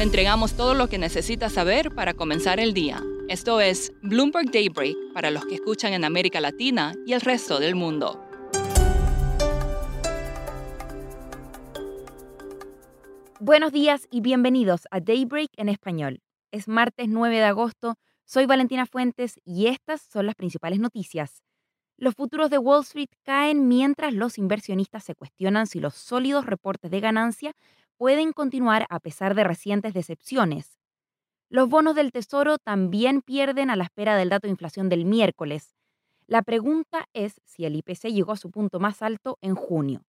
Le entregamos todo lo que necesita saber para comenzar el día. Esto es Bloomberg Daybreak para los que escuchan en América Latina y el resto del mundo. Buenos días y bienvenidos a Daybreak en español. Es martes 9 de agosto, soy Valentina Fuentes y estas son las principales noticias. Los futuros de Wall Street caen mientras los inversionistas se cuestionan si los sólidos reportes de ganancia pueden continuar a pesar de recientes decepciones. Los bonos del Tesoro también pierden a la espera del dato de inflación del miércoles. La pregunta es si el IPC llegó a su punto más alto en junio.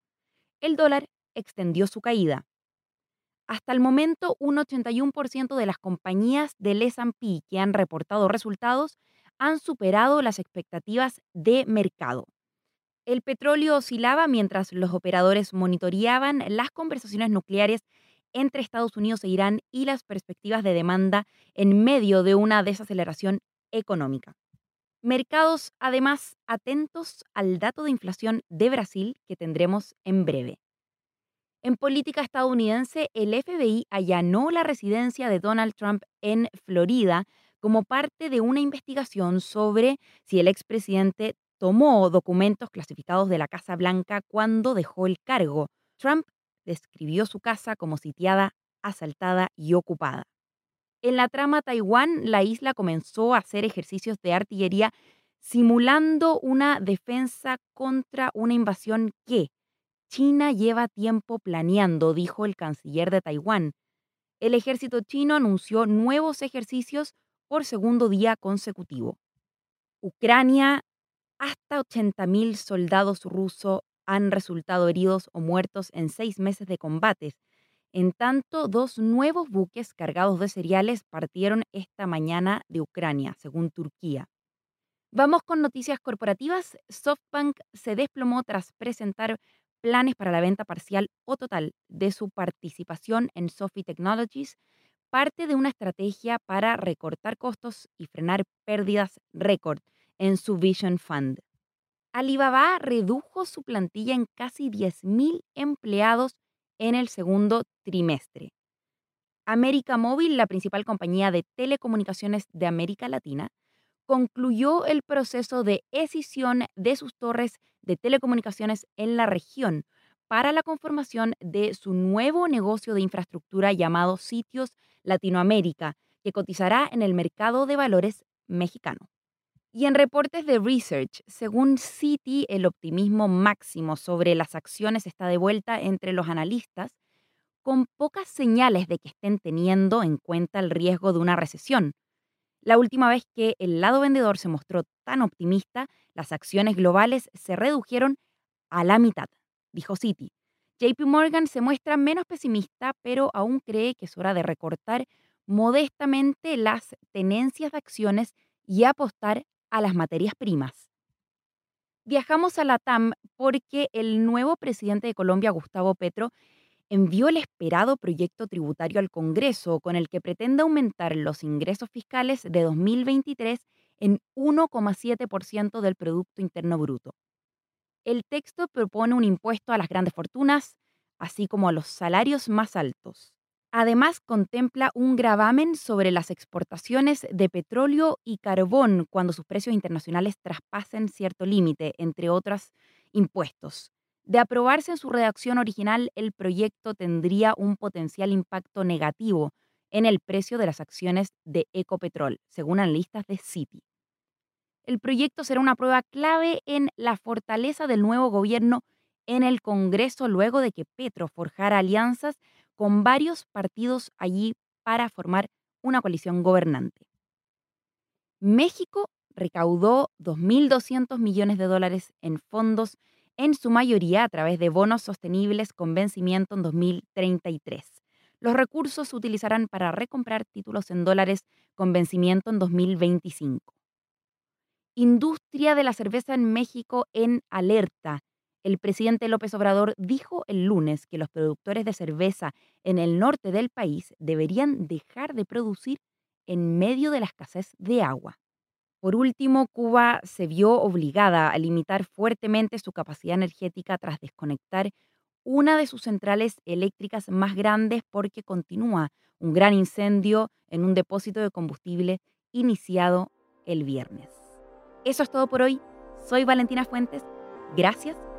El dólar extendió su caída. Hasta el momento, un 81% de las compañías del S&P que han reportado resultados han superado las expectativas de mercado. El petróleo oscilaba mientras los operadores monitoreaban las conversaciones nucleares entre Estados Unidos e Irán y las perspectivas de demanda en medio de una desaceleración económica. Mercados, además, atentos al dato de inflación de Brasil que tendremos en breve. En política estadounidense, el FBI allanó la residencia de Donald Trump en Florida como parte de una investigación sobre si el expresidente tomó documentos clasificados de la Casa Blanca cuando dejó el cargo. Trump describió su casa como sitiada, asaltada y ocupada. En la trama Taiwán, la isla comenzó a hacer ejercicios de artillería simulando una defensa contra una invasión que China lleva tiempo planeando, dijo el canciller de Taiwán. El ejército chino anunció nuevos ejercicios por segundo día consecutivo. Ucrania hasta 80.000 soldados rusos han resultado heridos o muertos en seis meses de combates. En tanto, dos nuevos buques cargados de cereales partieron esta mañana de Ucrania, según Turquía. Vamos con noticias corporativas. SoftBank se desplomó tras presentar planes para la venta parcial o total de su participación en Sophie Technologies, parte de una estrategia para recortar costos y frenar pérdidas récord en su Vision Fund. Alibaba redujo su plantilla en casi 10.000 empleados en el segundo trimestre. América Móvil, la principal compañía de telecomunicaciones de América Latina, concluyó el proceso de escisión de sus torres de telecomunicaciones en la región para la conformación de su nuevo negocio de infraestructura llamado Sitios Latinoamérica, que cotizará en el mercado de valores mexicano. Y en reportes de research, según Citi, el optimismo máximo sobre las acciones está de vuelta entre los analistas, con pocas señales de que estén teniendo en cuenta el riesgo de una recesión. La última vez que el lado vendedor se mostró tan optimista, las acciones globales se redujeron a la mitad, dijo Citi. JP Morgan se muestra menos pesimista, pero aún cree que es hora de recortar modestamente las tenencias de acciones y apostar a las materias primas. Viajamos a la TAM porque el nuevo presidente de Colombia, Gustavo Petro, envió el esperado proyecto tributario al Congreso con el que pretende aumentar los ingresos fiscales de 2023 en 1,7% del Producto Interno Bruto. El texto propone un impuesto a las grandes fortunas, así como a los salarios más altos. Además, contempla un gravamen sobre las exportaciones de petróleo y carbón cuando sus precios internacionales traspasen cierto límite, entre otros impuestos. De aprobarse en su redacción original, el proyecto tendría un potencial impacto negativo en el precio de las acciones de Ecopetrol, según analistas de Citi. El proyecto será una prueba clave en la fortaleza del nuevo gobierno en el Congreso luego de que Petro forjara alianzas con varios partidos allí para formar una coalición gobernante. México recaudó 2.200 millones de dólares en fondos, en su mayoría a través de bonos sostenibles con vencimiento en 2033. Los recursos se utilizarán para recomprar títulos en dólares con vencimiento en 2025. Industria de la cerveza en México en alerta el presidente López Obrador dijo el lunes que los productores de cerveza en el norte del país deberían dejar de producir en medio de la escasez de agua. Por último, Cuba se vio obligada a limitar fuertemente su capacidad energética tras desconectar una de sus centrales eléctricas más grandes porque continúa un gran incendio en un depósito de combustible iniciado el viernes. Eso es todo por hoy. Soy Valentina Fuentes. Gracias